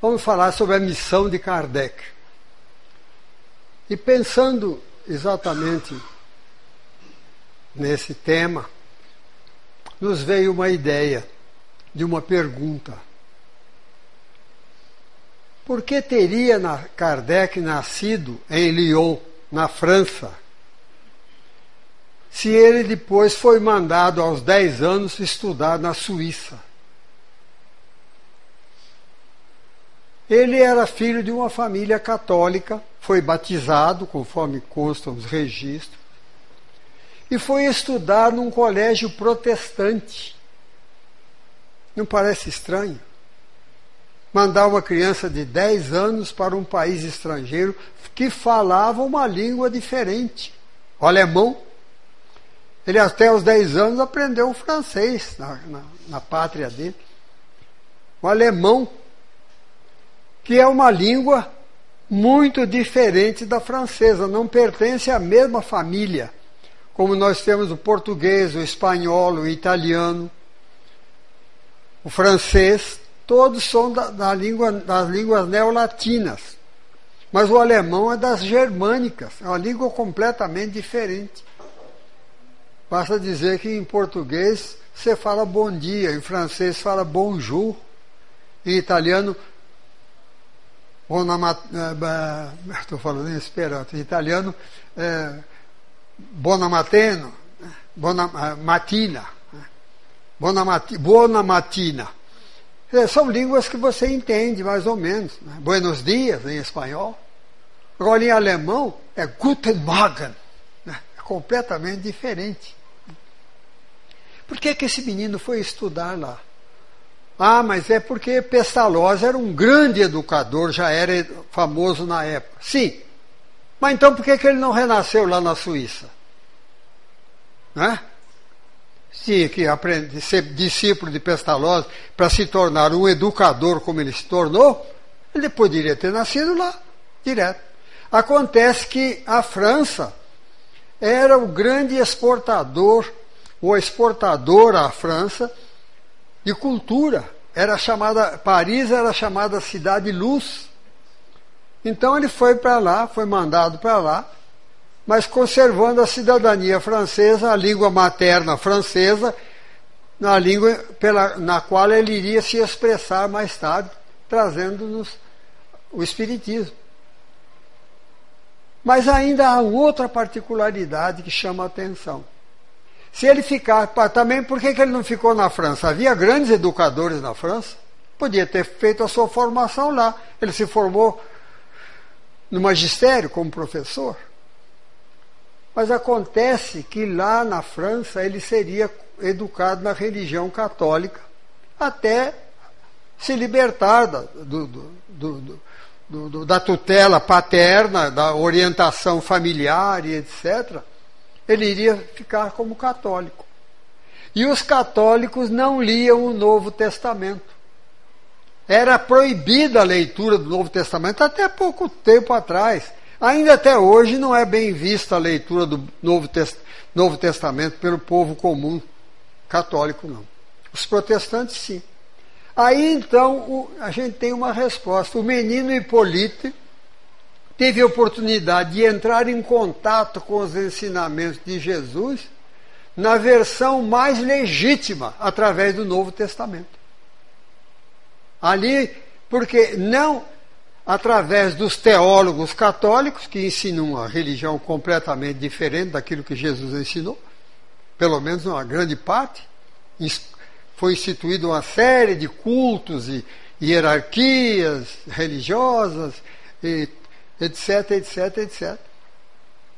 vamos falar sobre a missão de Kardec. E pensando exatamente nesse tema, nos veio uma ideia de uma pergunta. Por que teria Kardec nascido em Lyon, na França, se ele depois foi mandado aos 10 anos estudar na Suíça? Ele era filho de uma família católica, foi batizado, conforme constam os registros, e foi estudar num colégio protestante. Não parece estranho? Mandar uma criança de 10 anos para um país estrangeiro que falava uma língua diferente, o alemão. Ele até os 10 anos aprendeu o francês na, na, na pátria dele. O alemão que é uma língua muito diferente da francesa, não pertence à mesma família, como nós temos o português, o espanhol, o italiano, o francês, todos são da, da língua, das línguas neolatinas. Mas o alemão é das germânicas, é uma língua completamente diferente. Basta dizer que em português você fala bom dia, em francês fala bonjour, em italiano estou eh, falando em esperanto, em italiano, é, buona eh, mati, buona mattina. É, são línguas que você entende mais ou menos. Né? Buenos dias em espanhol. Agora em alemão é Guten Morgen. Né? É completamente diferente. Por que, que esse menino foi estudar lá? Ah, mas é porque Pestalozzi era um grande educador, já era famoso na época. Sim. Mas então por que, que ele não renasceu lá na Suíça? Né? Tinha que aprender, ser discípulo de Pestalozzi para se tornar um educador como ele se tornou. Ele poderia ter nascido lá, direto. Acontece que a França era o grande exportador, o exportador à França, de cultura. Era chamada Paris era chamada cidade luz. Então ele foi para lá, foi mandado para lá, mas conservando a cidadania francesa, a língua materna francesa, na língua pela, na qual ele iria se expressar mais tarde, trazendo-nos o Espiritismo. Mas ainda há outra particularidade que chama a atenção. Se ele ficar, também por que, ele não ficou na França? Havia grandes educadores na França, podia ter feito a sua formação lá. Ele se formou no magistério como professor. Mas acontece que lá na França ele seria educado na religião católica até se libertar da, do, do, do, da tutela paterna, da orientação familiar e etc ele iria ficar como católico. E os católicos não liam o Novo Testamento. Era proibida a leitura do Novo Testamento até pouco tempo atrás. Ainda até hoje não é bem vista a leitura do Novo, Test Novo Testamento pelo povo comum católico, não. Os protestantes, sim. Aí então o, a gente tem uma resposta. O menino Hipólite teve a oportunidade de entrar em contato com os ensinamentos de Jesus na versão mais legítima, através do Novo Testamento. Ali, porque não através dos teólogos católicos, que ensinam uma religião completamente diferente daquilo que Jesus ensinou, pelo menos uma grande parte, foi instituída uma série de cultos e hierarquias religiosas e etc, etc, etc.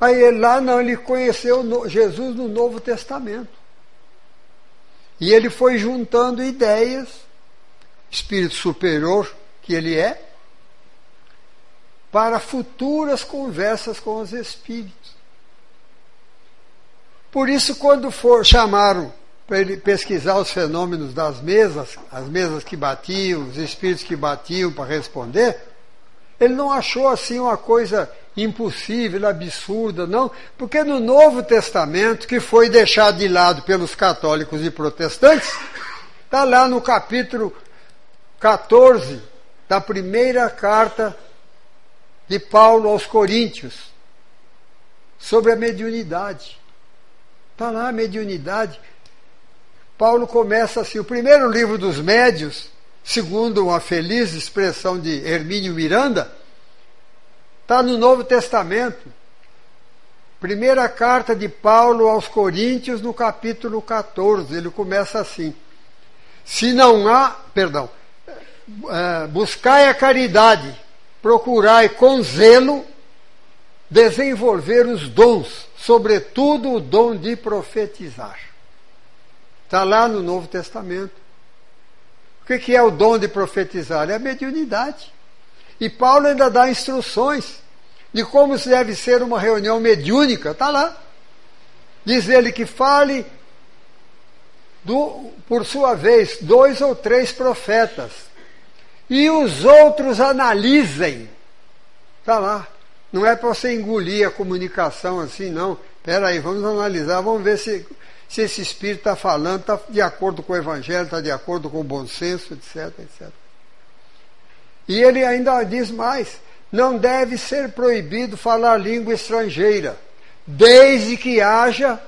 Aí ele lá não, ele conheceu Jesus no Novo Testamento. E ele foi juntando ideias, espírito superior que ele é, para futuras conversas com os espíritos. Por isso, quando for chamaram para ele pesquisar os fenômenos das mesas, as mesas que batiam, os espíritos que batiam para responder, ele não achou assim uma coisa impossível, absurda, não, porque no Novo Testamento, que foi deixado de lado pelos católicos e protestantes, está lá no capítulo 14 da primeira carta de Paulo aos Coríntios sobre a mediunidade. Está lá a mediunidade. Paulo começa assim: o primeiro livro dos médios, segundo uma feliz expressão de Hermínio Miranda, está no Novo Testamento. Primeira carta de Paulo aos Coríntios, no capítulo 14, ele começa assim: Se não há, perdão, é, buscai a caridade, procurai com zelo desenvolver os dons, sobretudo o dom de profetizar. Está lá no Novo Testamento. O que é o dom de profetizar? É a mediunidade. E Paulo ainda dá instruções de como deve ser uma reunião mediúnica. Está lá. Diz ele que fale, do, por sua vez, dois ou três profetas. E os outros analisem. Está lá. Não é para você engolir a comunicação assim, não. Espera aí, vamos analisar, vamos ver se, se esse espírito está falando, está de acordo com o evangelho, está de acordo com o bom senso, etc, etc. E ele ainda diz mais: não deve ser proibido falar língua estrangeira, desde que haja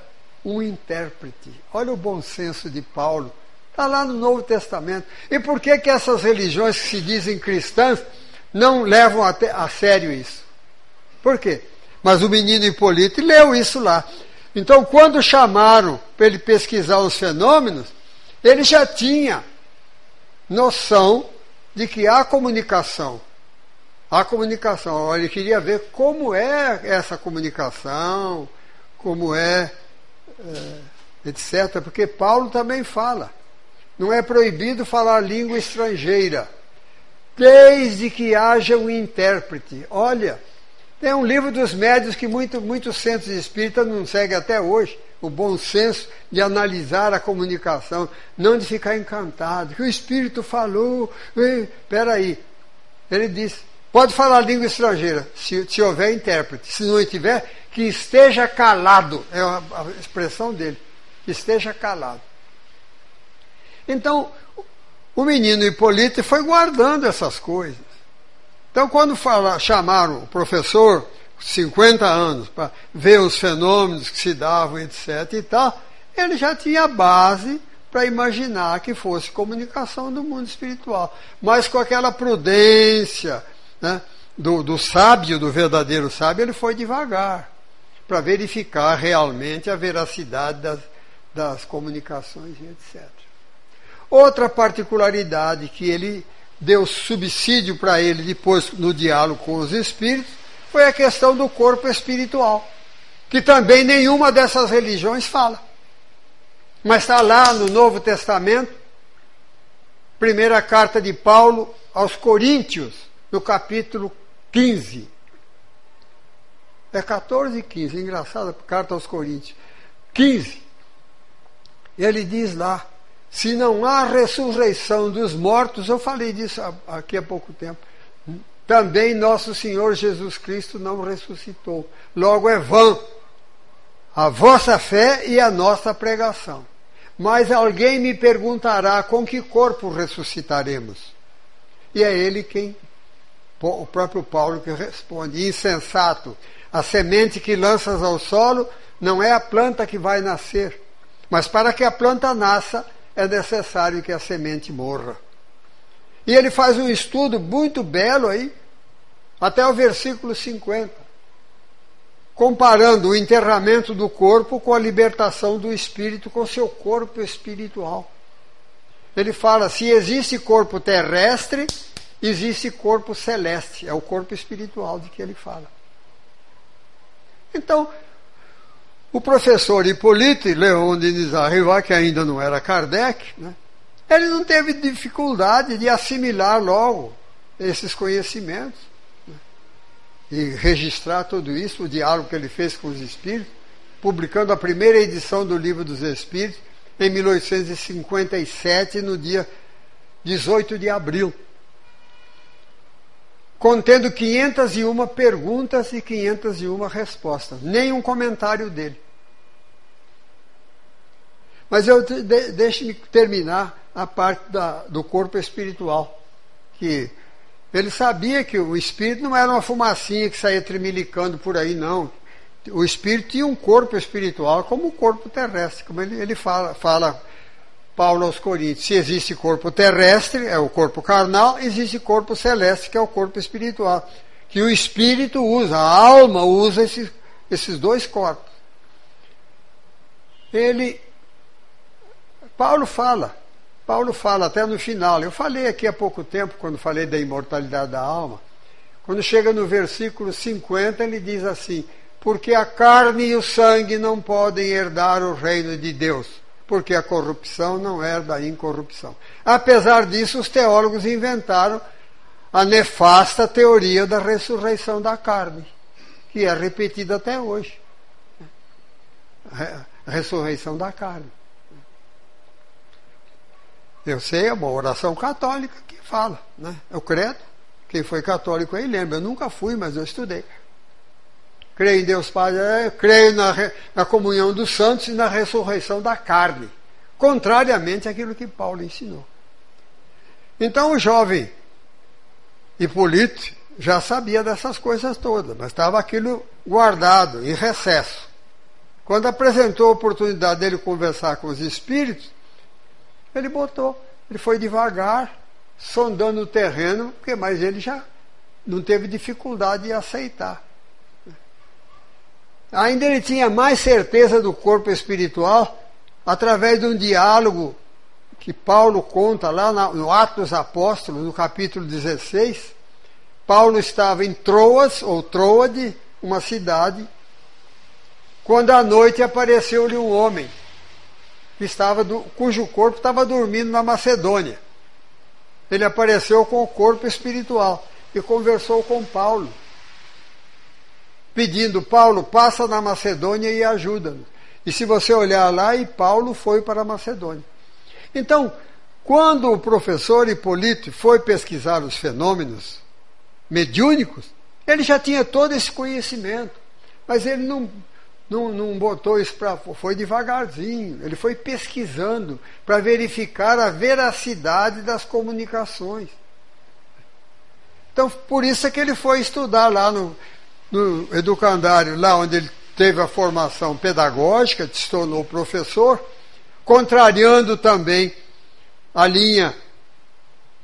um intérprete. Olha o bom senso de Paulo. Está lá no Novo Testamento. E por que, que essas religiões que se dizem cristãs não levam a, a sério isso? Por quê? Mas o menino Hipólito leu isso lá. Então, quando chamaram para ele pesquisar os fenômenos, ele já tinha noção de que há comunicação. Há comunicação. Ele queria ver como é essa comunicação, como é, é etc. Porque Paulo também fala. Não é proibido falar língua estrangeira, desde que haja um intérprete. Olha, é um livro dos médios que muito, muitos centros espíritas não seguem até hoje. O bom senso de analisar a comunicação, não de ficar encantado. Que o Espírito falou. Espera aí. Ele diz: pode falar língua estrangeira, se, se houver intérprete. Se não tiver, que esteja calado. É a, expressão dele. Esteja calado. Então, o menino Hipólito foi guardando essas coisas. Então, quando fala, chamaram o professor, 50 anos, para ver os fenômenos que se davam, etc. e tal, ele já tinha base para imaginar que fosse comunicação do mundo espiritual. Mas com aquela prudência né, do, do sábio, do verdadeiro sábio, ele foi devagar para verificar realmente a veracidade das, das comunicações etc. Outra particularidade que ele deu subsídio para ele depois no diálogo com os espíritos, foi a questão do corpo espiritual, que também nenhuma dessas religiões fala. Mas está lá no Novo Testamento, primeira carta de Paulo aos Coríntios, no capítulo 15. É 14 e 15, engraçada carta aos Coríntios. 15. Ele diz lá: se não há ressurreição dos mortos, eu falei disso aqui há pouco tempo, também nosso Senhor Jesus Cristo não ressuscitou. Logo é vã a vossa fé e a nossa pregação. Mas alguém me perguntará com que corpo ressuscitaremos? E é ele quem, o próprio Paulo, que responde: insensato, a semente que lanças ao solo não é a planta que vai nascer, mas para que a planta nasça, é necessário que a semente morra. E ele faz um estudo muito belo aí, até o versículo 50, comparando o enterramento do corpo com a libertação do espírito com seu corpo espiritual. Ele fala: se existe corpo terrestre, existe corpo celeste, é o corpo espiritual de que ele fala. Então, o professor Hipólito Leon Denis Arriva, que ainda não era Kardec, né, ele não teve dificuldade de assimilar logo esses conhecimentos né, e registrar tudo isso, o diálogo que ele fez com os espíritos, publicando a primeira edição do Livro dos Espíritos em 1857, no dia 18 de abril, contendo 501 perguntas e 501 respostas, nenhum comentário dele. Mas eu de, deixe-me terminar a parte da, do corpo espiritual, que Ele sabia que o espírito não era uma fumacinha que saía tremilicando por aí, não. O espírito tinha um corpo espiritual como o corpo terrestre, como ele, ele fala, fala Paulo aos Coríntios. Se existe corpo terrestre, é o corpo carnal, existe corpo celeste, que é o corpo espiritual. Que o espírito usa, a alma usa esses, esses dois corpos. Ele. Paulo fala, Paulo fala até no final. Eu falei aqui há pouco tempo, quando falei da imortalidade da alma. Quando chega no versículo 50, ele diz assim: Porque a carne e o sangue não podem herdar o reino de Deus, porque a corrupção não herda a incorrupção. Apesar disso, os teólogos inventaram a nefasta teoria da ressurreição da carne, que é repetida até hoje. A ressurreição da carne. Eu sei, é uma oração católica que fala, né? O credo. Quem foi católico aí lembra. Eu nunca fui, mas eu estudei. Creio em Deus Pai, é, creio na, na comunhão dos santos e na ressurreição da carne. Contrariamente àquilo que Paulo ensinou. Então o jovem Hipólito já sabia dessas coisas todas, mas estava aquilo guardado, em recesso. Quando apresentou a oportunidade dele conversar com os espíritos, ele botou. Ele foi devagar, sondando o terreno, porque mas ele já não teve dificuldade de aceitar. Ainda ele tinha mais certeza do corpo espiritual através de um diálogo que Paulo conta lá no Atos Apóstolos, no capítulo 16. Paulo estava em Troas, ou Troade, uma cidade, quando à noite apareceu-lhe um homem estava do, cujo corpo estava dormindo na Macedônia. Ele apareceu com o corpo espiritual e conversou com Paulo, pedindo: Paulo, passa na Macedônia e ajuda-nos. E se você olhar lá, e Paulo foi para a Macedônia. Então, quando o professor Hipólito foi pesquisar os fenômenos mediúnicos, ele já tinha todo esse conhecimento, mas ele não não, não botou isso para. Foi devagarzinho. Ele foi pesquisando para verificar a veracidade das comunicações. Então, por isso é que ele foi estudar lá no, no educandário, lá onde ele teve a formação pedagógica, se tornou professor, contrariando também a linha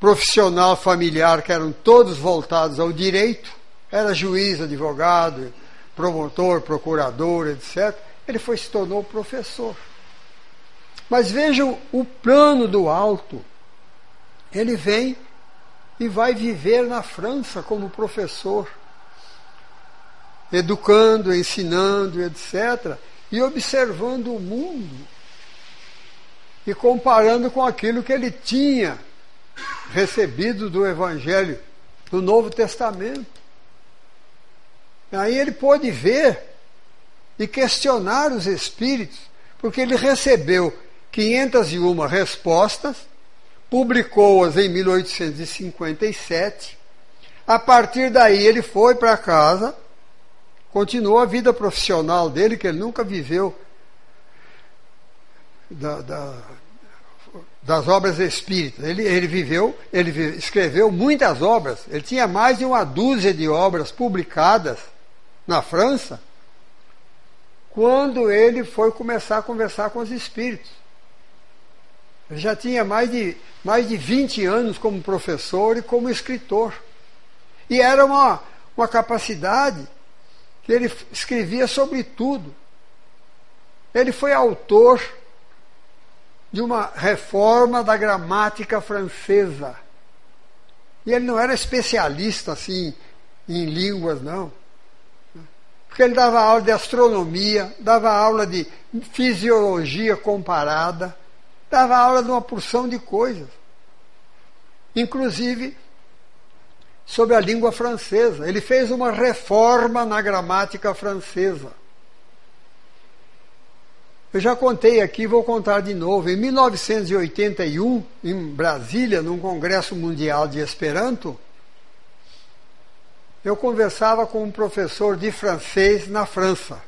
profissional familiar, que eram todos voltados ao direito, era juiz, advogado, promotor, procurador, etc., ele foi se tornou professor. Mas vejam o plano do alto. Ele vem e vai viver na França como professor, educando, ensinando, etc., e observando o mundo e comparando com aquilo que ele tinha recebido do Evangelho do Novo Testamento. Aí ele pôde ver e questionar os espíritos, porque ele recebeu 501 respostas, publicou-as em 1857. A partir daí ele foi para casa, continuou a vida profissional dele, que ele nunca viveu da, da, das obras espíritas. Ele, ele viveu, ele escreveu muitas obras. Ele tinha mais de uma dúzia de obras publicadas na França, quando ele foi começar a conversar com os espíritos. Ele já tinha mais de, mais de 20 anos como professor e como escritor. E era uma, uma capacidade que ele escrevia sobre tudo. Ele foi autor de uma reforma da gramática francesa. E ele não era especialista assim em línguas, não porque ele dava aula de astronomia, dava aula de fisiologia comparada, dava aula de uma porção de coisas. Inclusive sobre a língua francesa. Ele fez uma reforma na gramática francesa. Eu já contei aqui, vou contar de novo. Em 1981, em Brasília, num Congresso Mundial de Esperanto, eu conversava com um professor de francês na França.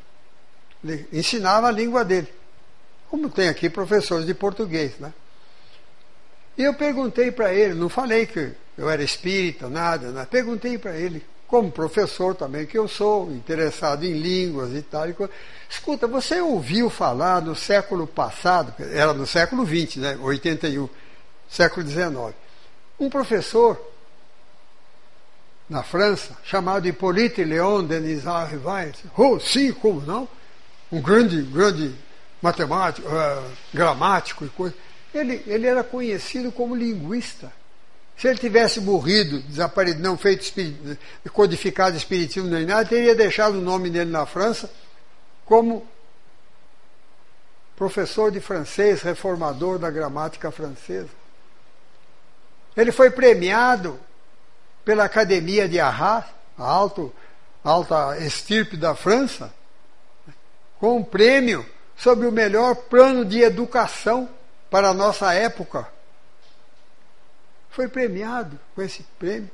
Ele ensinava a língua dele. Como tem aqui professores de português, né? E eu perguntei para ele, não falei que eu era espírita, nada, nada. Perguntei para ele, como professor também que eu sou, interessado em línguas e tal. E Escuta, você ouviu falar no século passado, era no século XX, né? 81, século XIX, um professor na França, chamado Hippolyte Léon Denis Arrivais, oh, sim, como não? Um grande, grande matemático, uh, gramático e coisa. Ele, ele era conhecido como linguista. Se ele tivesse morrido, desaparecido, não feito espirit, codificado espiritismo nem nada, teria deixado o nome dele na França como professor de francês, reformador da gramática francesa. Ele foi premiado pela Academia de Arras, a alto, alta estirpe da França, com um prêmio sobre o melhor plano de educação para a nossa época. Foi premiado com esse prêmio.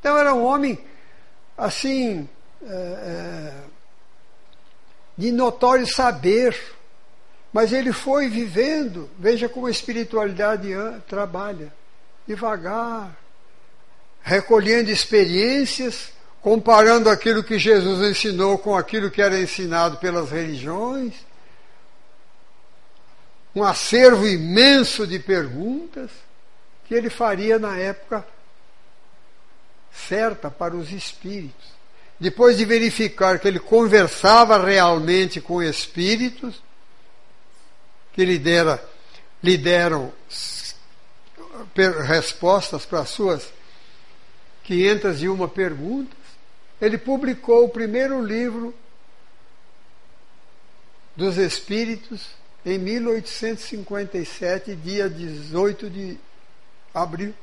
Então era um homem assim. É, é, de notório saber, mas ele foi vivendo. Veja como a espiritualidade trabalha, devagar, recolhendo experiências, comparando aquilo que Jesus ensinou com aquilo que era ensinado pelas religiões. Um acervo imenso de perguntas que ele faria na época certa para os espíritos depois de verificar que ele conversava realmente com espíritos, que lhe, dera, lhe deram respostas para as suas 501 perguntas, ele publicou o primeiro livro dos Espíritos em 1857, dia 18 de abril.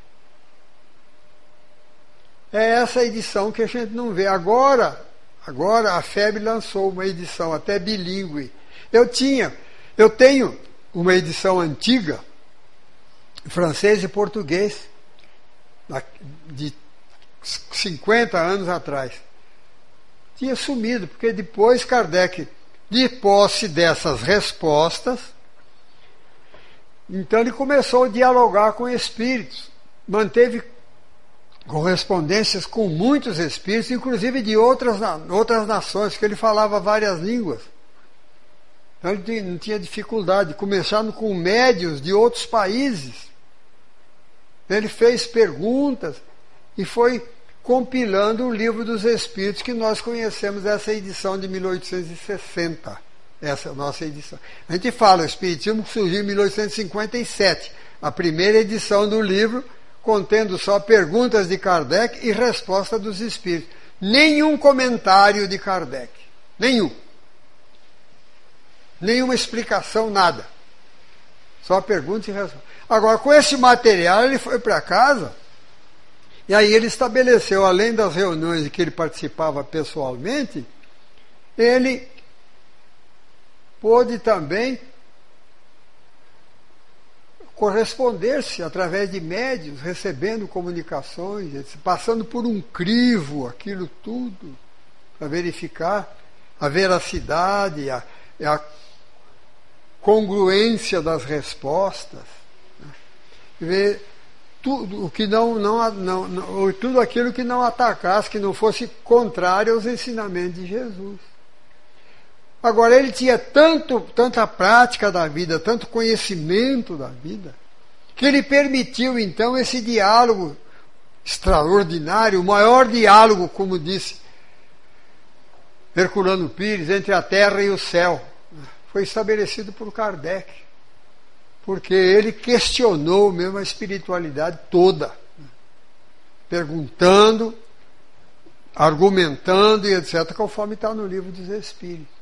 É essa edição que a gente não vê. Agora, agora a FEB lançou uma edição até bilíngue. Eu tinha, eu tenho uma edição antiga, francês e português, de 50 anos atrás. Tinha sumido, porque depois Kardec, de posse dessas respostas, então ele começou a dialogar com espíritos, manteve correspondências com muitos espíritos, inclusive de outras, outras nações, que ele falava várias línguas. Então ele não tinha dificuldade, começando com médios de outros países. Ele fez perguntas e foi compilando o livro dos Espíritos que nós conhecemos essa edição de 1860. Essa é a nossa edição. A gente fala, o Espiritismo surgiu em 1857. A primeira edição do livro contendo só perguntas de Kardec e resposta dos espíritos. Nenhum comentário de Kardec. Nenhum. Nenhuma explicação, nada. Só perguntas e respostas. Agora, com esse material, ele foi para casa e aí ele estabeleceu, além das reuniões em que ele participava pessoalmente, ele pôde também corresponder-se através de médios, recebendo comunicações, passando por um crivo, aquilo tudo, para verificar a veracidade, a, a congruência das respostas. Né? Ver tudo o que não, não, não, não, tudo aquilo que não atacasse, que não fosse contrário aos ensinamentos de Jesus. Agora, ele tinha tanto, tanta prática da vida, tanto conhecimento da vida, que ele permitiu então esse diálogo extraordinário, o maior diálogo, como disse Herculano Pires, entre a terra e o céu. Foi estabelecido por Kardec, porque ele questionou mesmo a espiritualidade toda, perguntando, argumentando e etc., conforme está no livro dos Espíritos.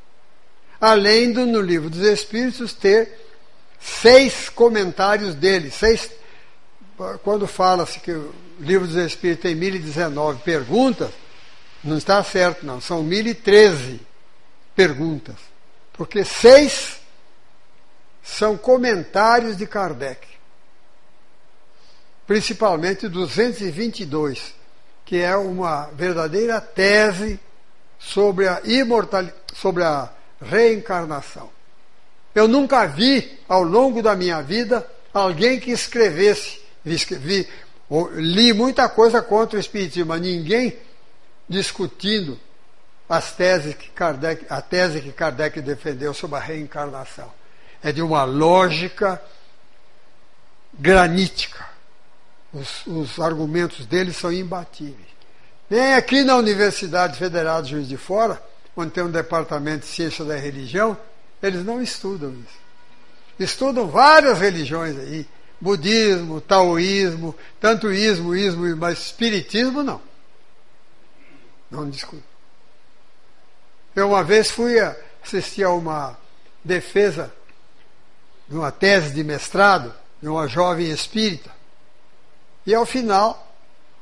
Além do no livro dos Espíritos ter seis comentários dele, seis, quando fala-se que o livro dos Espíritos tem 1019 perguntas, não está certo não, são 1013 perguntas, porque seis são comentários de Kardec, principalmente 222, que é uma verdadeira tese sobre a imortalidade, sobre a reencarnação. Eu nunca vi, ao longo da minha vida, alguém que escrevesse, li muita coisa contra o Espiritismo, mas ninguém discutindo as teses que Kardec, a tese que Kardec defendeu sobre a reencarnação. É de uma lógica granítica. Os, os argumentos dele são imbatíveis. Nem aqui na Universidade Federal de Juiz de Fora, onde tem um departamento de ciência da religião, eles não estudam isso. Estudam várias religiões aí. Budismo, taoísmo, tanto ismo, ismo, mas espiritismo não. Não discuto. Eu uma vez fui assistir a uma defesa de uma tese de mestrado de uma jovem espírita. E ao final,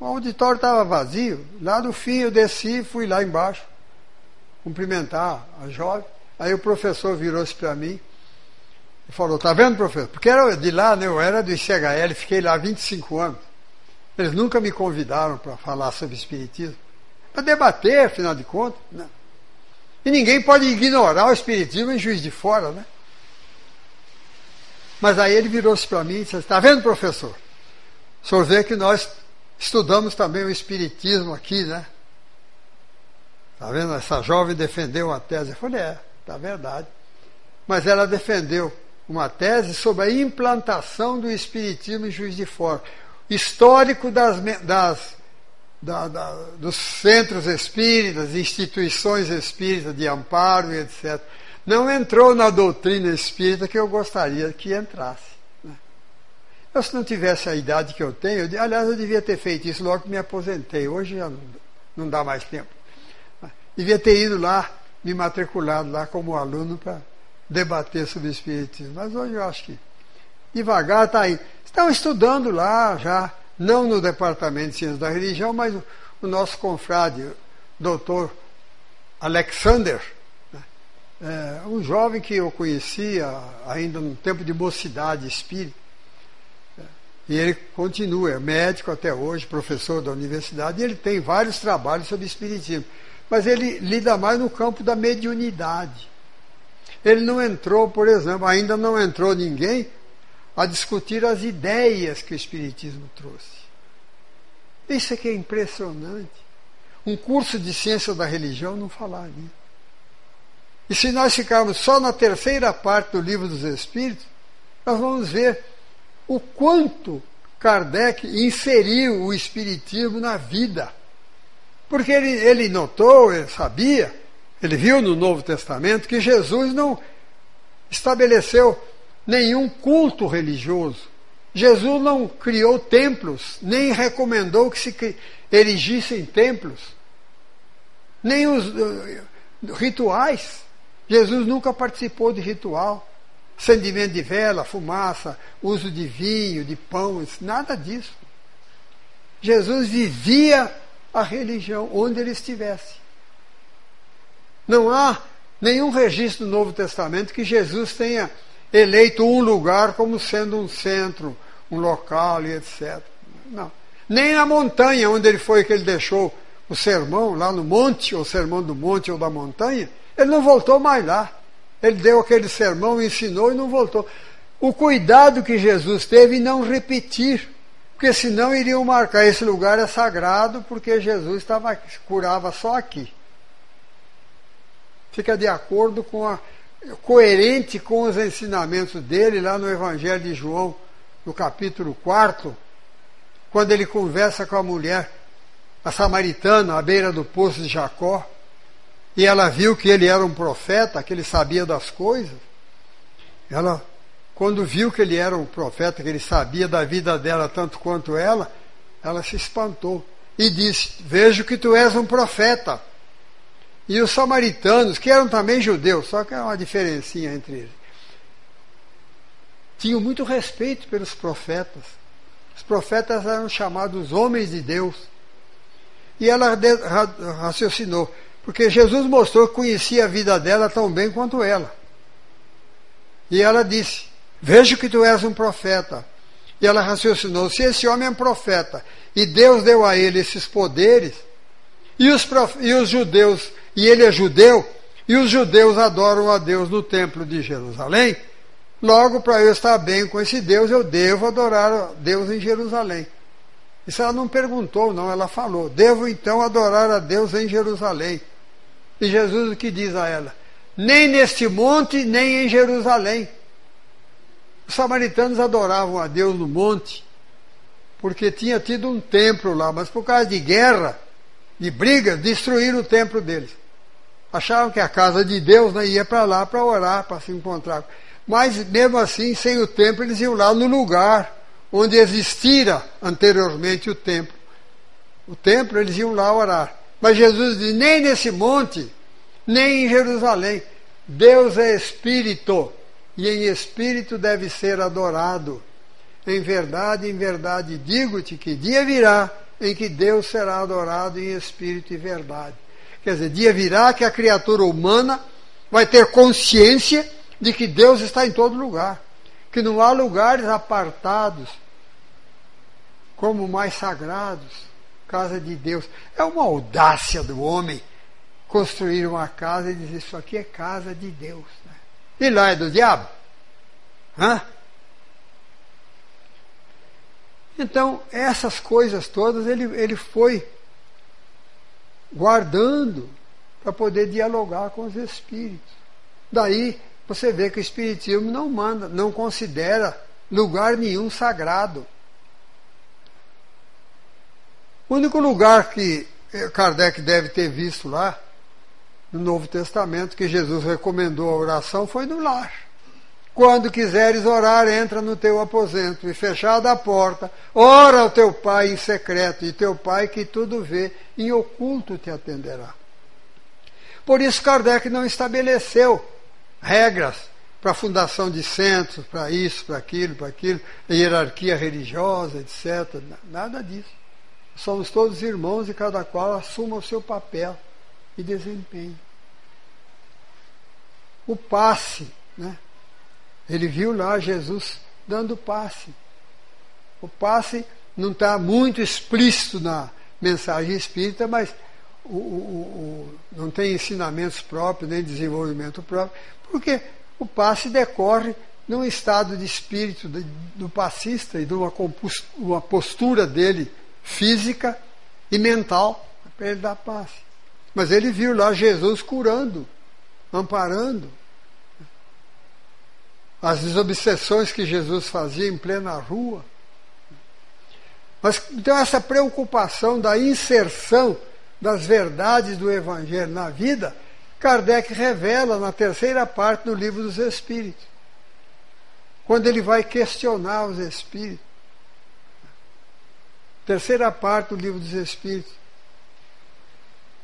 o auditório estava vazio. Lá no fim eu desci, fui lá embaixo cumprimentar a jovem. Aí o professor virou-se para mim e falou: Tá vendo, professor? Porque era de lá, né? eu era do ICHL, fiquei lá 25 anos. Eles nunca me convidaram para falar sobre Espiritismo. Para debater, afinal de contas. Né? E ninguém pode ignorar o Espiritismo em juiz de fora, né? Mas aí ele virou-se para mim e disse: Está vendo, professor? O senhor vê que nós estudamos também o Espiritismo aqui, né? Está vendo? Essa jovem defendeu uma tese. Eu falei: É, está verdade. Mas ela defendeu uma tese sobre a implantação do Espiritismo em Juiz de Fora. Histórico das, das, da, da, dos centros espíritas, instituições espíritas de amparo e etc não entrou na doutrina espírita que eu gostaria que entrasse. Né? Eu, se não tivesse a idade que eu tenho, eu, aliás, eu devia ter feito isso logo que me aposentei. Hoje já não, não dá mais tempo. Devia ter ido lá, me matriculado lá como aluno para debater sobre o Espiritismo. Mas hoje eu acho que devagar está aí. Estão estudando lá já, não no Departamento de Ciências da Religião, mas o, o nosso confrade, doutor Alexander, é, um jovem que eu conhecia ainda no tempo de mocidade espírita. E ele continua, é médico até hoje, professor da universidade, e ele tem vários trabalhos sobre espiritismo. Mas ele lida mais no campo da mediunidade. Ele não entrou, por exemplo, ainda não entrou ninguém a discutir as ideias que o Espiritismo trouxe. Isso é que é impressionante. Um curso de ciência da religião não falar nisso. E se nós ficarmos só na terceira parte do livro dos Espíritos, nós vamos ver o quanto Kardec inseriu o Espiritismo na vida. Porque ele, ele notou, ele sabia, ele viu no Novo Testamento que Jesus não estabeleceu nenhum culto religioso. Jesus não criou templos, nem recomendou que se erigissem templos, nem os uh, rituais. Jesus nunca participou de ritual, acendimento de vela, fumaça, uso de vinho, de pão, nada disso. Jesus vivia a religião onde ele estivesse. Não há nenhum registro no Novo Testamento que Jesus tenha eleito um lugar como sendo um centro, um local e etc. Não. Nem a montanha onde ele foi que ele deixou o sermão, lá no monte, ou sermão do monte ou da montanha, ele não voltou mais lá. Ele deu aquele sermão, ensinou e não voltou. O cuidado que Jesus teve em não repetir, porque senão iriam marcar esse lugar é sagrado, porque Jesus estava curava só aqui. Fica de acordo com a coerente com os ensinamentos dele lá no Evangelho de João, no capítulo 4, quando ele conversa com a mulher, a samaritana, à beira do poço de Jacó e ela viu que ele era um profeta, que ele sabia das coisas, ela, quando viu que ele era um profeta, que ele sabia da vida dela tanto quanto ela, ela se espantou e disse: Vejo que tu és um profeta. E os samaritanos, que eram também judeus, só que é uma diferencinha entre eles, tinham muito respeito pelos profetas. Os profetas eram chamados homens de Deus. E ela raciocinou: porque Jesus mostrou que conhecia a vida dela tão bem quanto ela. E ela disse: Vejo que tu és um profeta. E ela raciocinou: se esse homem é um profeta e Deus deu a ele esses poderes, e os, e os judeus, e ele é judeu, e os judeus adoram a Deus no templo de Jerusalém, logo para eu estar bem com esse Deus, eu devo adorar a Deus em Jerusalém. Isso ela não perguntou, não, ela falou: Devo então adorar a Deus em Jerusalém. E Jesus o que diz a ela? Nem neste monte, nem em Jerusalém. Os samaritanos adoravam a Deus no monte, porque tinha tido um templo lá, mas por causa de guerra, de brigas, destruíram o templo deles. Achavam que a casa de Deus né, ia para lá para orar, para se encontrar. Mas mesmo assim, sem o templo, eles iam lá no lugar onde existira anteriormente o templo. O templo, eles iam lá orar. Mas Jesus diz: nem nesse monte, nem em Jerusalém. Deus é espírito, e em espírito deve ser adorado. Em verdade, em verdade, digo-te que dia virá em que Deus será adorado em espírito e verdade. Quer dizer, dia virá que a criatura humana vai ter consciência de que Deus está em todo lugar, que não há lugares apartados como mais sagrados, casa de Deus. É uma audácia do homem construir uma casa e dizer isso aqui é casa de Deus. Né? E lá é do diabo. Hã? Então, essas coisas todas ele, ele foi guardando para poder dialogar com os espíritos. Daí você vê que o Espiritismo não manda, não considera lugar nenhum sagrado. O único lugar que Kardec deve ter visto lá, no Novo Testamento, que Jesus recomendou a oração, foi no lar. Quando quiseres orar, entra no teu aposento e fechada a porta, ora ao teu pai em secreto, e teu pai que tudo vê, em oculto te atenderá. Por isso Kardec não estabeleceu regras para a fundação de centros, para isso, para aquilo, para aquilo, hierarquia religiosa, etc. Nada disso. Somos todos irmãos e cada qual assuma o seu papel e desempenhe. O passe, né? Ele viu lá Jesus dando passe. O passe não está muito explícito na mensagem espírita, mas o, o, o, não tem ensinamentos próprios, nem desenvolvimento próprio, porque o passe decorre num estado de espírito do passista e de uma, uma postura dele física e mental para ele dar passe. Mas ele viu lá Jesus curando, amparando, as desobsessões que Jesus fazia em plena rua. Mas então essa preocupação da inserção das verdades do Evangelho na vida, Kardec revela na terceira parte do livro dos Espíritos. Quando ele vai questionar os Espíritos. Terceira parte do livro dos Espíritos.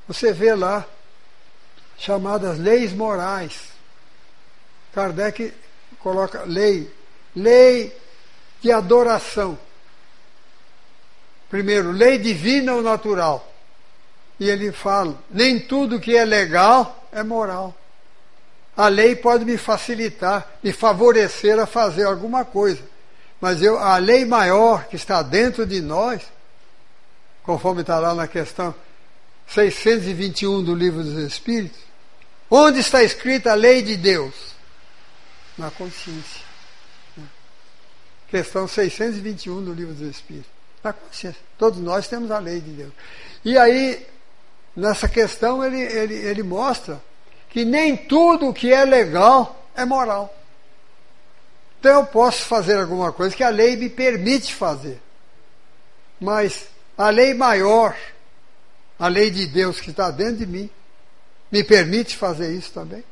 Você vê lá chamadas leis morais. Kardec coloca lei, lei de adoração. Primeiro, lei divina ou natural. E ele fala: nem tudo que é legal é moral. A lei pode me facilitar, me favorecer a fazer alguma coisa. Mas eu, a lei maior que está dentro de nós, conforme está lá na questão 621 do Livro dos Espíritos, onde está escrita a lei de Deus? na consciência. Questão 621 do Livro dos Espíritos. Na consciência. Todos nós temos a lei de Deus. E aí, nessa questão, ele, ele, ele mostra que nem tudo que é legal é moral. Então eu posso fazer alguma coisa que a lei me permite fazer. Mas a lei maior, a lei de Deus que está dentro de mim, me permite fazer isso também.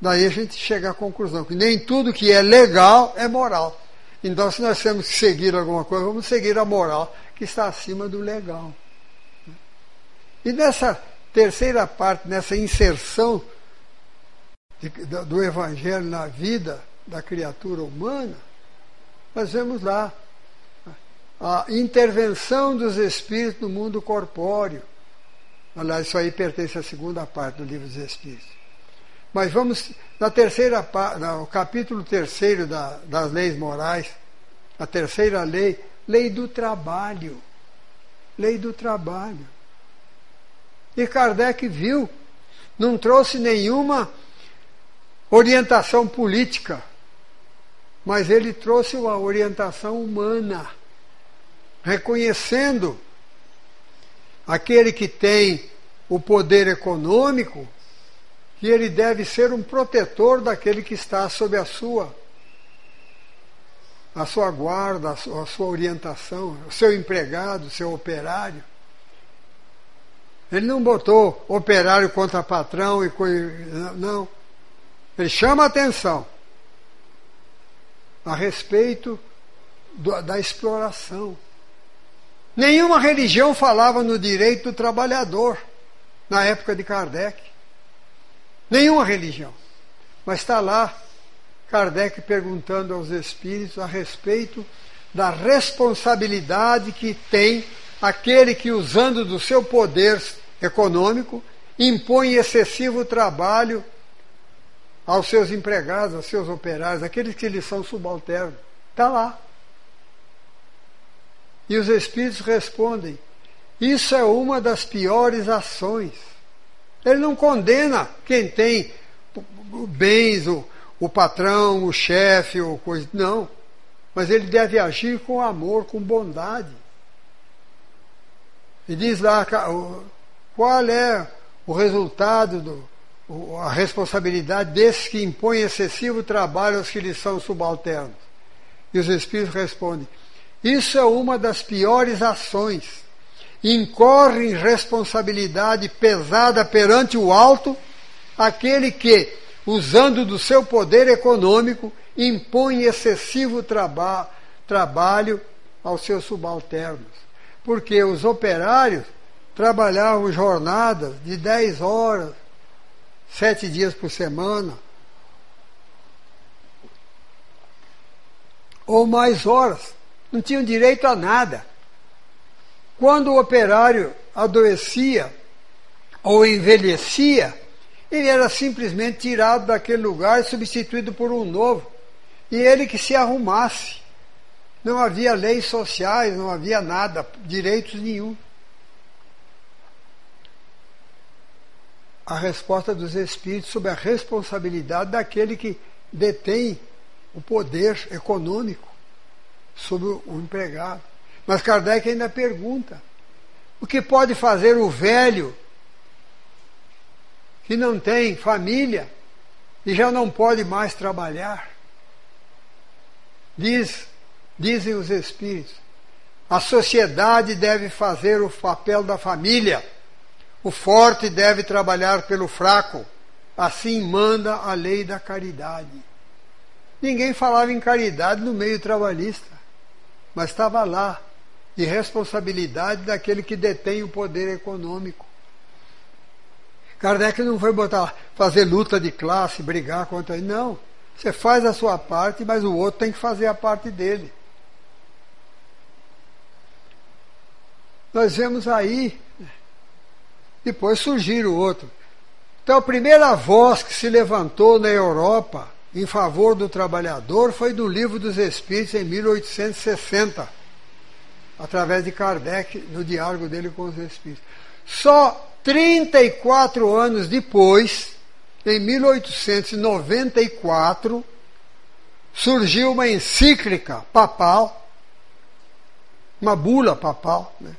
Daí a gente chega à conclusão que nem tudo que é legal é moral. Então, se nós temos que seguir alguma coisa, vamos seguir a moral que está acima do legal. E nessa terceira parte, nessa inserção do Evangelho na vida da criatura humana, nós vemos lá a intervenção dos espíritos no mundo corpóreo. Aliás, isso aí pertence à segunda parte do livro dos Espíritos. Mas vamos na terceira no capítulo terceiro da, das leis morais, a terceira lei, lei do trabalho. Lei do trabalho. E Kardec viu, não trouxe nenhuma orientação política, mas ele trouxe uma orientação humana. reconhecendo aquele que tem o poder econômico, que ele deve ser um protetor daquele que está sob a sua a sua guarda, a sua, a sua orientação, o seu empregado, o seu operário. Ele não botou operário contra patrão e não. Ele chama atenção a respeito do, da exploração. Nenhuma religião falava no direito do trabalhador na época de Kardec. Nenhuma religião. Mas está lá Kardec perguntando aos espíritos a respeito da responsabilidade que tem aquele que, usando do seu poder econômico, impõe excessivo trabalho aos seus empregados, aos seus operários, aqueles que lhes são subalternos. Está lá. E os espíritos respondem: isso é uma das piores ações. Ele não condena quem tem bens, o, o patrão, o chefe, ou coisa. Não. Mas ele deve agir com amor, com bondade. E diz lá qual é o resultado, do, a responsabilidade desses que impõem excessivo trabalho aos que lhes são subalternos. E os Espíritos respondem: Isso é uma das piores ações. Incorre em responsabilidade pesada perante o alto aquele que usando do seu poder econômico, impõe excessivo traba trabalho aos seus subalternos. Porque os operários trabalhavam jornadas de 10 horas, sete dias por semana, ou mais horas. Não tinham direito a nada. Quando o operário adoecia ou envelhecia, ele era simplesmente tirado daquele lugar e substituído por um novo. E ele que se arrumasse. Não havia leis sociais, não havia nada, direitos nenhum. A resposta dos espíritos sobre a responsabilidade daquele que detém o poder econômico sobre o empregado. Mas Kardec ainda pergunta: o que pode fazer o velho que não tem família e já não pode mais trabalhar. Diz, dizem os espíritos, a sociedade deve fazer o papel da família. O forte deve trabalhar pelo fraco. Assim manda a lei da caridade. Ninguém falava em caridade no meio trabalhista, mas estava lá, de responsabilidade daquele que detém o poder econômico. Kardec não foi botar, fazer luta de classe, brigar contra ele. Não. Você faz a sua parte, mas o outro tem que fazer a parte dele. Nós vemos aí, depois surgir o outro. Então a primeira voz que se levantou na Europa em favor do trabalhador foi do Livro dos Espíritos em 1860, através de Kardec, no diálogo dele com os Espíritos. Só 34 anos depois, em 1894, surgiu uma encíclica papal, uma bula papal, né?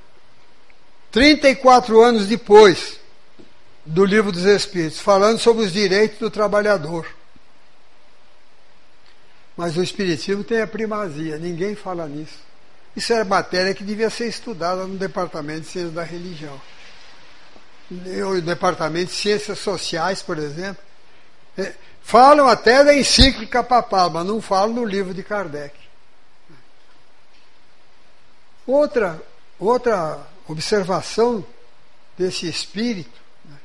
34 anos depois do Livro dos Espíritos, falando sobre os direitos do trabalhador. Mas o Espiritismo tem a primazia, ninguém fala nisso. Isso é matéria que devia ser estudada no Departamento de Ciências da Religião o Departamento de Ciências Sociais, por exemplo, é, falam até da encíclica papal, mas não falam no livro de Kardec. Outra, outra observação desse espírito né,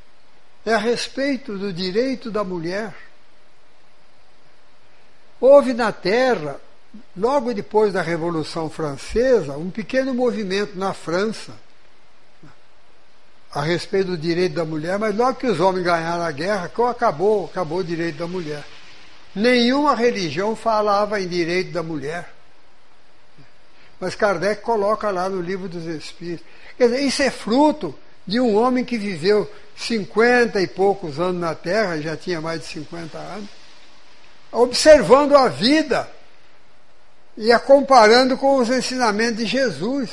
é a respeito do direito da mulher. Houve na Terra, logo depois da Revolução Francesa, um pequeno movimento na França a respeito do direito da mulher, mas logo que os homens ganharam a guerra, acabou, acabou o direito da mulher. Nenhuma religião falava em direito da mulher. Mas Kardec coloca lá no livro dos Espíritos. Quer dizer, isso é fruto de um homem que viveu cinquenta e poucos anos na Terra, já tinha mais de 50 anos, observando a vida e a comparando com os ensinamentos de Jesus.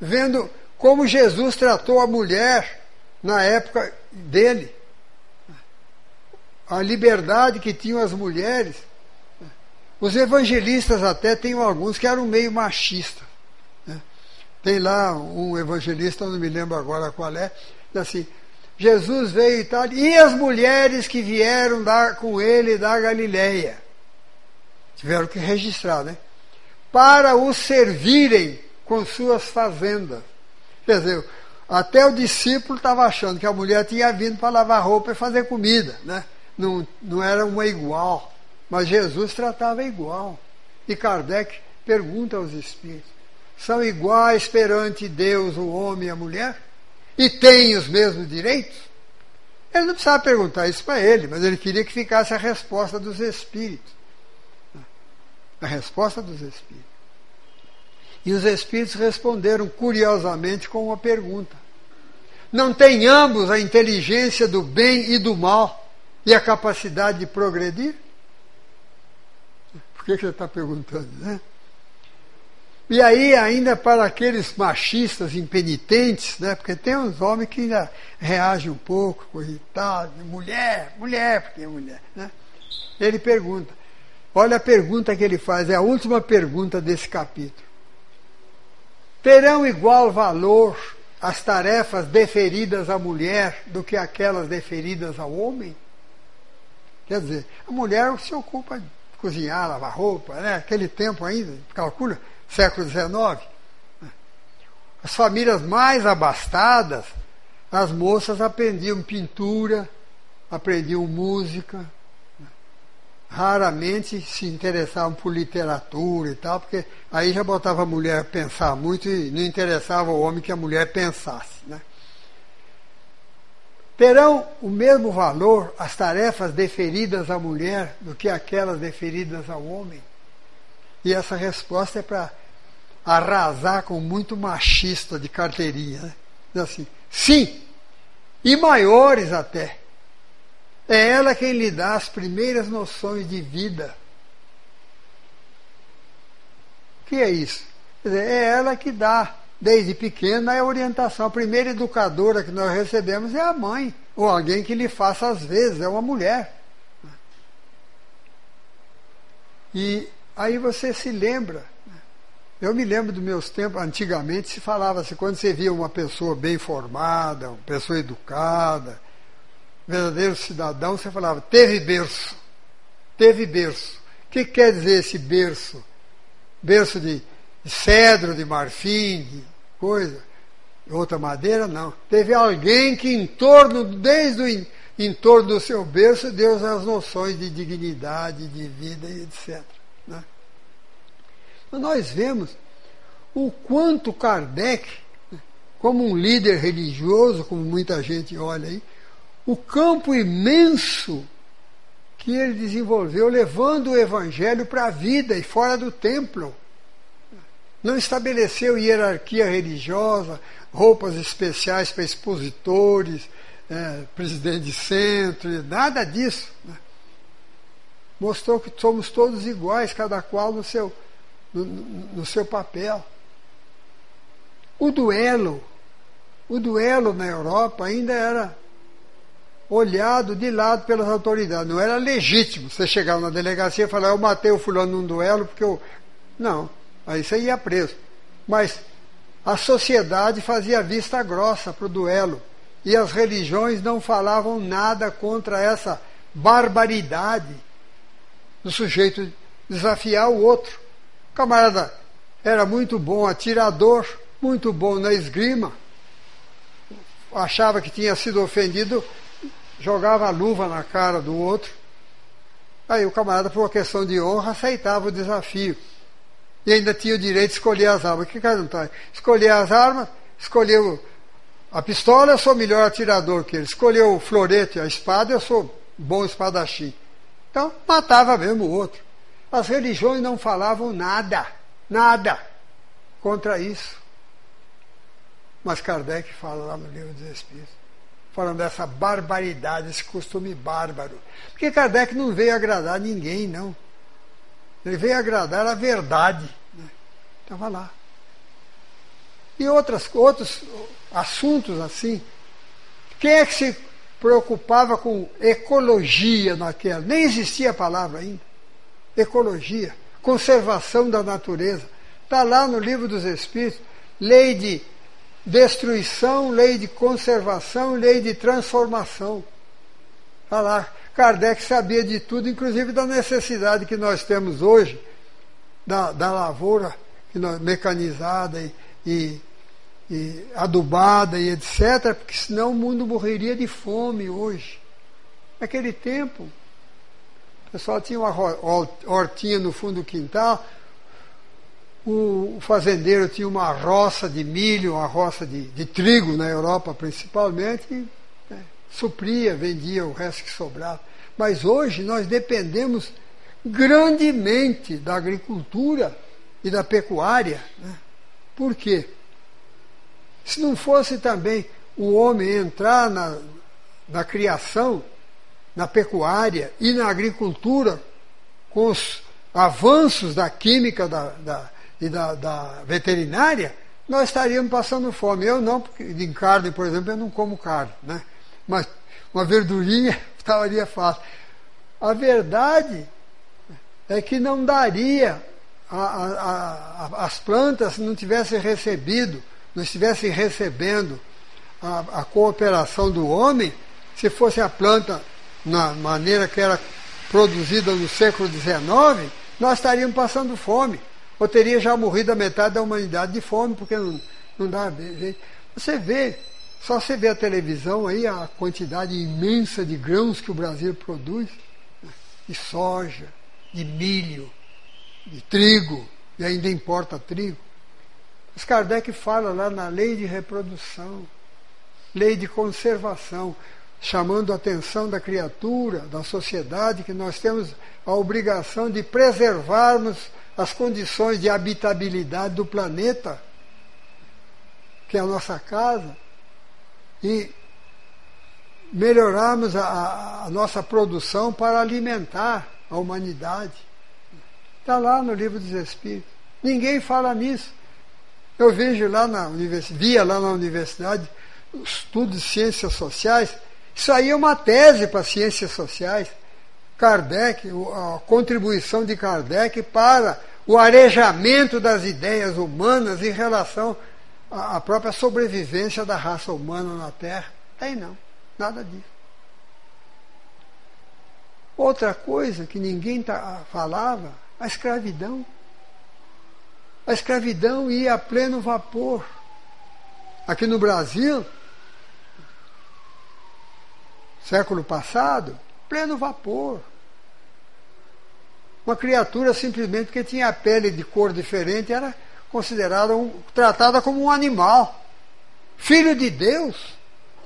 vendo como Jesus tratou a mulher na época dele. A liberdade que tinham as mulheres. Os evangelistas até tem alguns que eram meio machistas. Né? Tem lá um evangelista, não me lembro agora qual é, assim, Jesus veio e tal, e as mulheres que vieram dar com ele da Galileia. Tiveram que registrar, né? Para o servirem com suas fazendas. Quer dizer, até o discípulo estava achando que a mulher tinha vindo para lavar roupa e fazer comida, né? Não, não era uma igual, mas Jesus tratava igual. E Kardec pergunta aos espíritos: são iguais perante Deus o homem e a mulher? E têm os mesmos direitos? Ele não precisava perguntar isso para ele, mas ele queria que ficasse a resposta dos espíritos. A resposta dos espíritos. E os espíritos responderam curiosamente com uma pergunta: Não têm ambos a inteligência do bem e do mal e a capacidade de progredir? Por que, você está perguntando, né? E aí, ainda para aqueles machistas impenitentes, né? Porque tem uns homens que ainda reagem um pouco, irritados, mulher, mulher, porque é mulher, né? Ele pergunta. Olha a pergunta que ele faz, é a última pergunta desse capítulo terão igual valor as tarefas deferidas à mulher do que aquelas deferidas ao homem? Quer dizer, a mulher se ocupa cozinhar, lavar roupa, né? aquele tempo ainda, calcula, século XIX. As famílias mais abastadas, as moças aprendiam pintura, aprendiam música, raramente se interessavam por literatura e tal, porque aí já botava a mulher a pensar muito e não interessava o homem que a mulher pensasse. Né? Terão o mesmo valor as tarefas deferidas à mulher do que aquelas deferidas ao homem? E essa resposta é para arrasar com muito machista de carteirinha. Né? Diz assim, sim, e maiores até. É ela quem lhe dá as primeiras noções de vida. O que é isso? Dizer, é ela que dá, desde pequena, a orientação. A primeira educadora que nós recebemos é a mãe, ou alguém que lhe faça às vezes, é uma mulher. E aí você se lembra. Eu me lembro dos meus tempos, antigamente se falava assim, quando você via uma pessoa bem formada, uma pessoa educada, verdadeiro cidadão, você falava, teve berço. Teve berço. O que quer dizer esse berço? Berço de, cedro, de marfim, coisa. Outra madeira, não. Teve alguém que em torno, desde o em, torno do seu berço, deu as noções de dignidade, de vida e etc. Né? Então nós vemos o quanto Kardec, como um líder religioso, como muita gente olha aí, o campo imenso que ele desenvolveu, levando o evangelho para a vida e fora do templo. Não estabeleceu hierarquia religiosa, roupas especiais para expositores, é, presidente de centro, nada disso. Né? Mostrou que somos todos iguais, cada qual no seu, no, no seu papel. O duelo, o duelo na Europa ainda era olhado de lado pelas autoridades. Não era legítimo você chegar na delegacia e falar, eu matei o fulano num duelo porque eu. Não, aí você ia preso. Mas a sociedade fazia vista grossa para o duelo. E as religiões não falavam nada contra essa barbaridade do sujeito desafiar o outro. O camarada era muito bom atirador, muito bom na esgrima, achava que tinha sido ofendido, jogava a luva na cara do outro. Aí o camarada, por uma questão de honra, aceitava o desafio. E ainda tinha o direito de escolher as armas. Que cara não tá? Escolher as armas, escolheu a pistola, eu sou melhor atirador que ele. Escolheu o florete, a espada, eu sou bom espadachim. Então, matava mesmo o outro. As religiões não falavam nada, nada contra isso. Mas Kardec fala lá no livro dos Espíritos falando dessa barbaridade, esse costume bárbaro. Porque Kardec não veio agradar ninguém, não. Ele veio agradar a verdade. Né? Estava lá. e outras, outros assuntos assim. Quem é que se preocupava com ecologia naquela? Nem existia a palavra ainda. Ecologia, conservação da natureza. Está lá no livro dos Espíritos, lei de destruição, lei de conservação, lei de transformação. Está lá. Kardec sabia de tudo, inclusive da necessidade que nós temos hoje da, da lavoura mecanizada e, e, e adubada e etc., porque senão o mundo morreria de fome hoje. Naquele tempo, o pessoal tinha uma hortinha no fundo do quintal, o fazendeiro tinha uma roça de milho, uma roça de, de trigo na Europa principalmente, supria, vendia o resto que sobrava. Mas hoje nós dependemos grandemente da agricultura e da pecuária. Né? Por quê? Se não fosse também o homem entrar na, na criação, na pecuária e na agricultura, com os avanços da química da, da, e da, da, veterinária, nós estaríamos passando fome. Eu não, porque em carne, por exemplo, eu não como carne, né? Mas uma verdurinha estaria fácil. A verdade é que não daria a, a, a, as plantas se não tivessem recebido, não estivessem recebendo a, cooperação do homem, se fosse a planta na maneira que era produzida no século XIX, nós estaríamos passando fome. Ou teria já morrido a metade da humanidade de fome, porque não, não dá jeito. Você vê, só você vê a televisão aí, a quantidade imensa de grãos que o Brasil produz, né, de soja, de milho, de trigo, e ainda importa trigo. Mas Kardec fala lá na lei de reprodução, lei de conservação, chamando a atenção da criatura, da sociedade, que nós temos a obrigação de preservarmos as condições de habitabilidade do planeta, que é a nossa casa, e melhorarmos a, a nossa produção para alimentar a humanidade. Está lá no livro dos Espíritos. Ninguém fala nisso. Eu vejo lá na universidade, via lá na universidade, estudo de ciências sociais, isso aí é uma tese para ciências sociais. Kardec, a contribuição de Kardec para o arejamento das ideias humanas em relação à própria sobrevivência da raça humana na Terra. Tem não, nada disso. Outra coisa que ninguém tá, falava, a escravidão. A escravidão ia a pleno vapor. Aqui no Brasil, século passado, pleno vapor. Uma criatura simplesmente que tinha a pele de cor diferente era considerada um, tratada como um animal. Filho de Deus,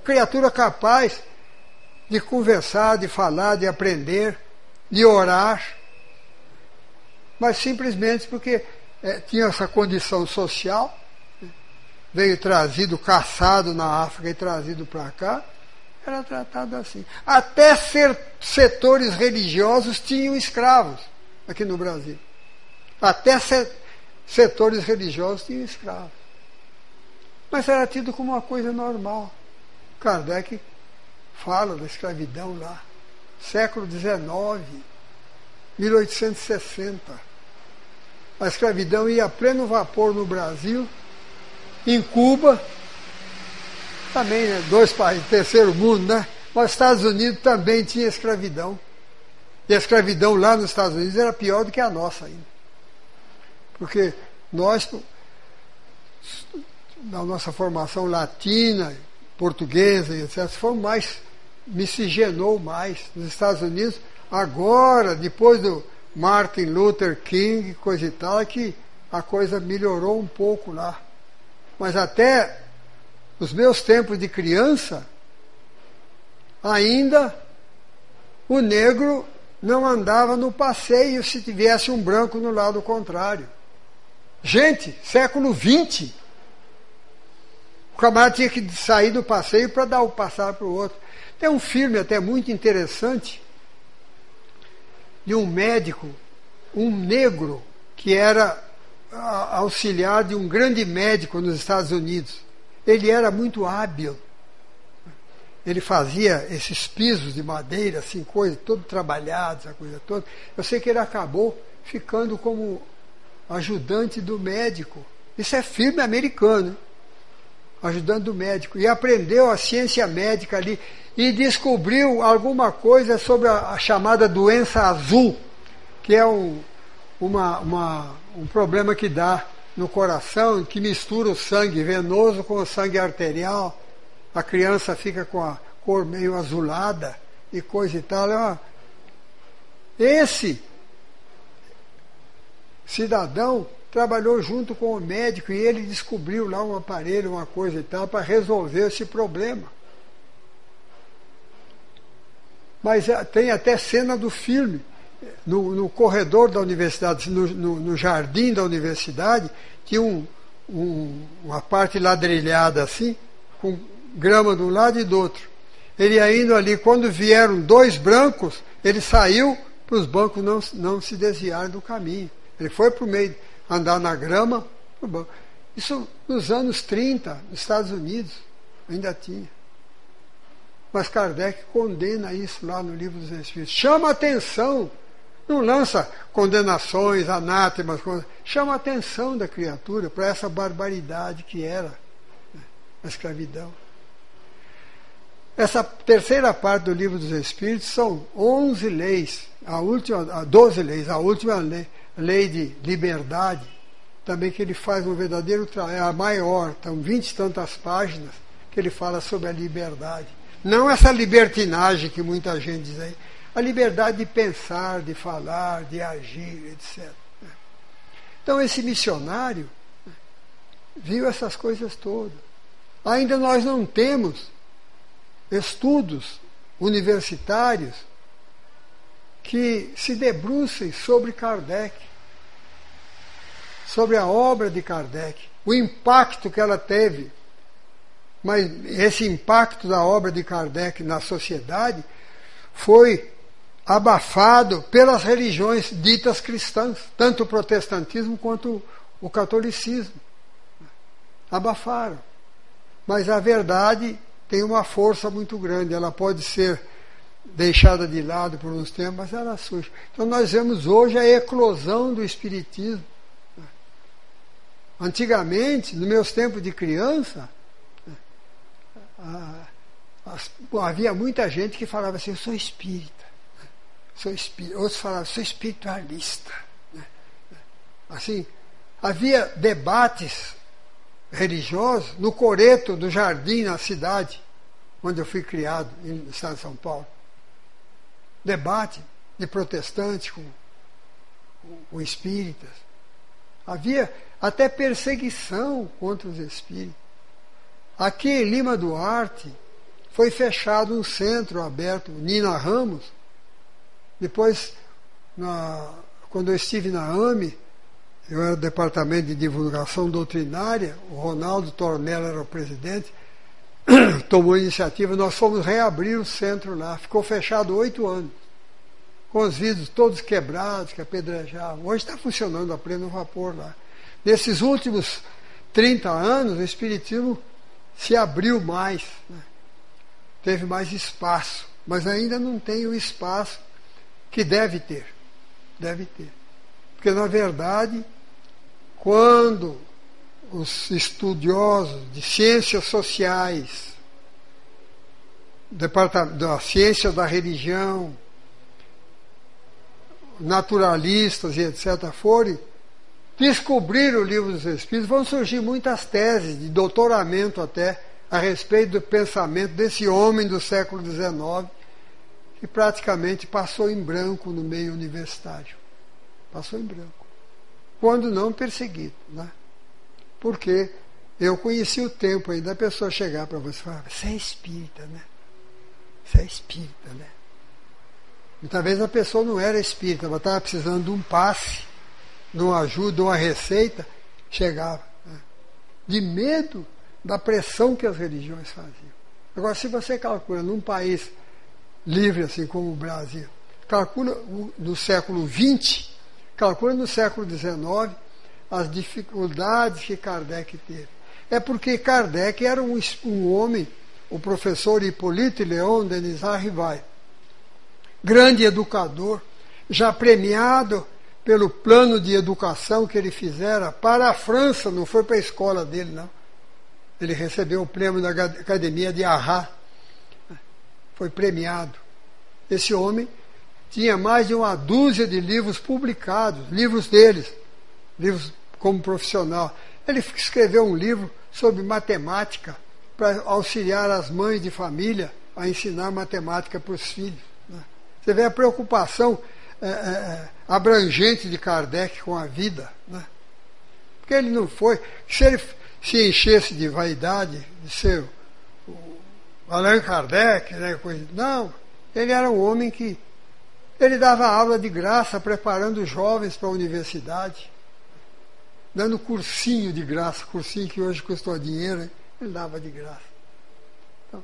criatura capaz de conversar, de falar, de aprender, de orar, mas simplesmente porque é, tinha essa condição social, veio trazido, caçado na África e trazido para cá, era tratado assim. Até setores religiosos tinham escravos aqui no Brasil. Até setores religiosos tinham escravos. Mas era tido como uma coisa normal. Kardec fala da escravidão lá. Século XIX, 1860. A escravidão ia a pleno vapor no Brasil, em Cuba, também, né, dois países, terceiro mundo, né? Mas Estados Unidos também tinha escravidão. E a escravidão lá nos Estados Unidos era pior do que a nossa ainda. Porque nós, na nossa formação latina, portuguesa e etc., fomos mais miscigenou mais nos Estados Unidos. Agora, depois do Martin Luther King, coisa e tal, é que a coisa melhorou um pouco lá. Mas até os meus tempos de criança, ainda o negro não andava no passeio se tivesse um branco no lado contrário. Gente, século XX. O camarada tinha que sair do passeio para dar o passar para o outro. Tem um filme até muito interessante de um médico, um negro, que era auxiliar de um grande médico nos Estados Unidos. Ele era muito hábil. Ele fazia esses pisos de madeira, assim, coisa, todo trabalhado, essa coisa toda. Eu sei que ele acabou ficando como ajudante do médico. Isso é firme americano, ajudante do médico. E aprendeu a ciência médica ali e descobriu alguma coisa sobre a, a chamada doença azul, que é um, uma, uma, um problema que dá no coração, que mistura o sangue venoso com o sangue arterial. A criança fica com a cor meio azulada e coisa e tal. Esse cidadão trabalhou junto com o médico e ele descobriu lá um aparelho, uma coisa e tal, para resolver esse problema. Mas é, tem até cena do filme, no, no corredor da universidade, no, no, no, jardim da universidade, tinha um, um, uma parte ladrilhada assim, com grama de um lado e do outro. Ele indo ali, quando vieram dois brancos, ele saiu para os bancos não, não se desviarem do caminho. Ele foi para o meio, andar na grama. Isso nos anos 30, nos Estados Unidos, ainda tinha. Mas Kardec condena isso lá no livro dos Espíritos. Chama atenção. Não lança condenações, anátemas, chama atenção da criatura para essa barbaridade que era né, a escravidão. Essa terceira parte do livro dos Espíritos são 11 leis, a última, 12 leis, a última lei, lei de liberdade, também que ele faz um verdadeiro trabalho, é a maior, estão vinte e tantas páginas que ele fala sobre a liberdade. Não essa libertinagem que muita gente diz aí, a liberdade de pensar, de falar, de agir, etc. Então esse missionário viu essas coisas todas. Ainda nós não temos estudos universitários que se debrucem sobre Kardec sobre a obra de Kardec, o impacto que ela teve. Mas esse impacto da obra de Kardec na sociedade foi abafado pelas religiões ditas cristãs, tanto o protestantismo quanto o catolicismo. Abafaram. Mas a verdade tem uma força muito grande, ela pode ser deixada de lado por uns tempos, mas ela surge. Então nós vemos hoje a eclosão do Espiritismo. Antigamente, nos meus tempos de criança, havia muita gente que falava assim, eu sou espírita, sou espírita. outros falavam, sou espiritualista. Assim, havia debates religiosos no coreto do jardim na cidade, onde eu fui criado, no estado de São Paulo. Debate de protestantes com, com, com espíritas. Havia até perseguição contra os espíritos. Aqui em Lima Duarte foi fechado um centro aberto, Nina Ramos. Depois, na, quando eu estive na AME, eu era do departamento de divulgação doutrinária, o Ronaldo Tornella era o presidente, tomou a iniciativa, nós fomos reabrir o centro lá. Ficou fechado oito anos, com os vidros todos quebrados, que apedrejavam. Hoje está funcionando a pleno vapor lá. Nesses últimos 30 anos, o Espiritismo se abriu mais, né? teve mais espaço, mas ainda não tem o espaço que deve ter. Deve ter. Porque, na verdade, quando os estudiosos de ciências sociais, da ciência da religião, naturalistas e etc., forem descobrir o livro dos Espíritos, vão surgir muitas teses, de doutoramento até, a respeito do pensamento desse homem do século XIX, que praticamente passou em branco no meio universitário. Passou em branco. Quando não perseguido. Né? Porque eu conheci o tempo aí da pessoa chegar para você e falar, você é espírita, né? Você é espírita, né? Muitas vezes a pessoa não era espírita, ela estava precisando de um passe de uma ajuda, de uma receita, chegava. Né? De medo da pressão que as religiões faziam. Agora, se você calcula num país livre assim como o Brasil, calcula no século XX, calcula no século XIX, as dificuldades que Kardec teve. É porque Kardec era um, um homem, o professor Hippolyte Leon Denis Arrivai, grande educador, já premiado pelo plano de educação que ele fizera para a França, não foi para a escola dele, não. Ele recebeu o prêmio da Academia de Arras. Foi premiado. Esse homem tinha mais de uma dúzia de livros publicados, livros deles, livros como profissional. Ele escreveu um livro sobre matemática para auxiliar as mães de família a ensinar matemática para os filhos. Né? Você vê a preocupação é, é, é, abrangente de Kardec com a vida. Né? Porque ele não foi. Se ele se enchesse de vaidade, de ser o Allan Kardec, né, coisa, não, ele era um homem que ele dava aula de graça, preparando jovens para a universidade, dando cursinho de graça, cursinho que hoje custou dinheiro, ele dava de graça. Então,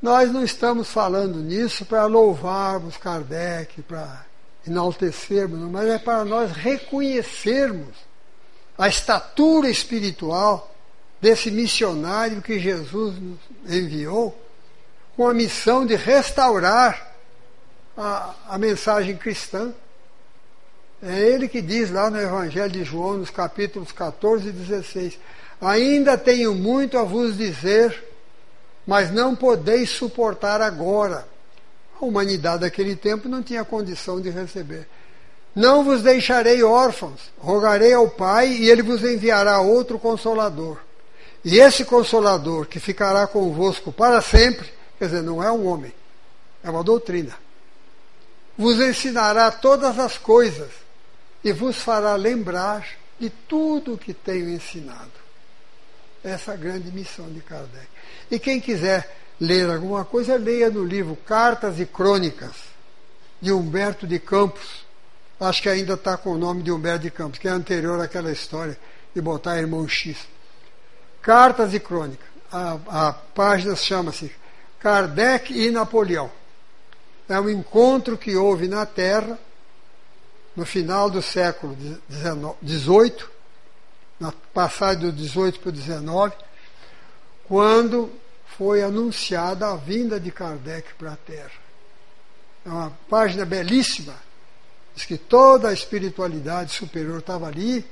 nós não estamos falando nisso para louvarmos Kardec, para enaltecermos, mas é para nós reconhecermos a estatura espiritual desse missionário que Jesus nos enviou, com a missão de restaurar a, a mensagem cristã. É ele que diz lá no Evangelho de João, nos capítulos 14 e 16: Ainda tenho muito a vos dizer, mas não podeis suportar agora. A humanidade daquele tempo não tinha condição de receber. Não vos deixarei órfãos, rogarei ao Pai e ele vos enviará outro consolador. E esse consolador que ficará convosco para sempre, quer dizer, não é um homem, é uma doutrina vos ensinará todas as coisas e vos fará lembrar de tudo o que tenho ensinado. Essa é a grande missão de Kardec. E quem quiser ler alguma coisa, leia no livro Cartas e Crônicas, de Humberto de Campos. Acho que ainda está com o nome de Humberto de Campos, que é anterior àquela história de botar irmão X. Cartas e Crônicas. A, a página chama-se Kardec e Napoleão é um encontro que houve na Terra no final do século XVIII, na passagem do XVIII para o XIX, quando foi anunciada a vinda de Kardec para a Terra. É uma página belíssima. Diz que toda a espiritualidade superior estava ali,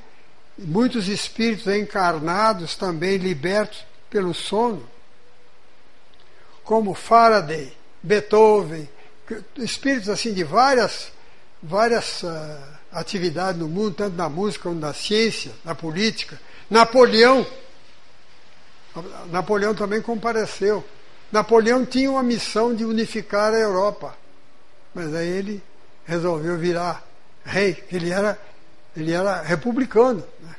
e muitos espíritos encarnados também libertos pelo sono, como Faraday, Beethoven, espíritos assim de várias, várias uh, atividades no mundo, tanto na música como na ciência, na política. Napoleão, Napoleão também compareceu. Napoleão tinha uma missão de unificar a Europa, mas aí ele resolveu virar rei. Ele era, ele era republicano. Né?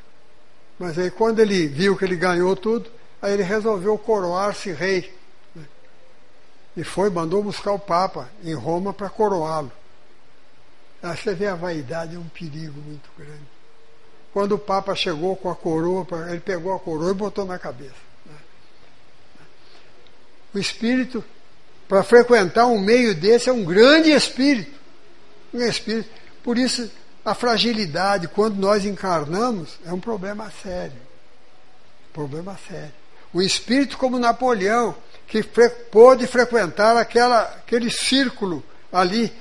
Mas aí quando ele viu que ele ganhou tudo, aí ele resolveu coroar-se rei. E foi, mandou buscar o Papa em Roma para coroá-lo. Você vê a vaidade, é um perigo muito grande. Quando o Papa chegou com a coroa, ele pegou a coroa e botou na cabeça. Né? O espírito, para frequentar um meio desse, é um grande espírito. Um espírito. Por isso, a fragilidade, quando nós encarnamos, é um problema sério. Problema sério. O espírito como Napoleão, que fre pôde frequentar aquela, aquele círculo ali,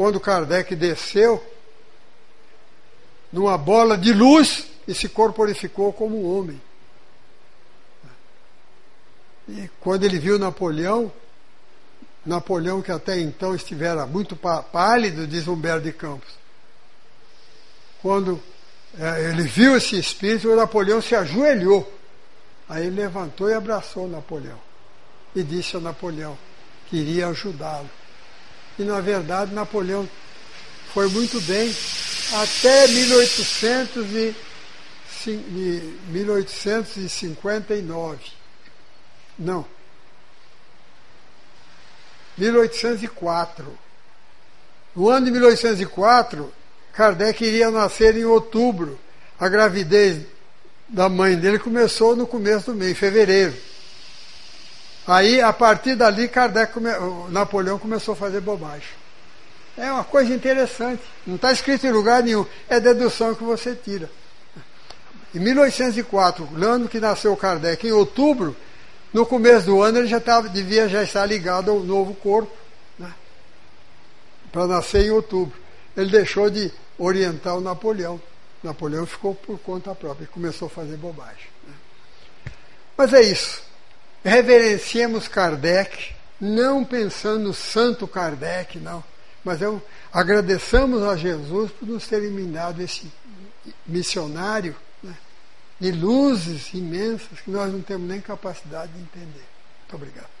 quando Kardec desceu, numa bola de luz e se corporificou como um homem. E quando ele viu Napoleão, Napoleão que até então estivera muito pálido, diz Humberto de Campos, quando é, ele viu esse espírito, Napoleão se ajoelhou. Aí levantou e abraçou Napoleão e disse a Napoleão que iria ajudá-lo. E na verdade Napoleão foi muito bem até 1800 e, 1859. Não. 1804. No ano de 1804, Kardec iria nascer em outubro. A gravidez da mãe dele começou no começo do mês, em fevereiro. Aí, a partir dali, Kardec, come... Napoleão começou a fazer bobagem. É uma coisa interessante. Não está escrito em lugar nenhum. É dedução que você tira. Em 1804, no ano que nasceu Kardec, em outubro, no começo do ano ele já tava, devia já estar ligado ao novo corpo, né? para nascer em outubro. Ele deixou de orientar o Napoleão. Napoleão ficou por conta própria e começou a fazer bobagem. Né? Mas é isso. Reverenciemos Kardec, não pensando no santo Kardec, não. Mas eu agradeçamos a Jesus por nos ter eliminado esse missionário né, de luzes imensas que nós não temos nem capacidade de entender. Muito obrigado.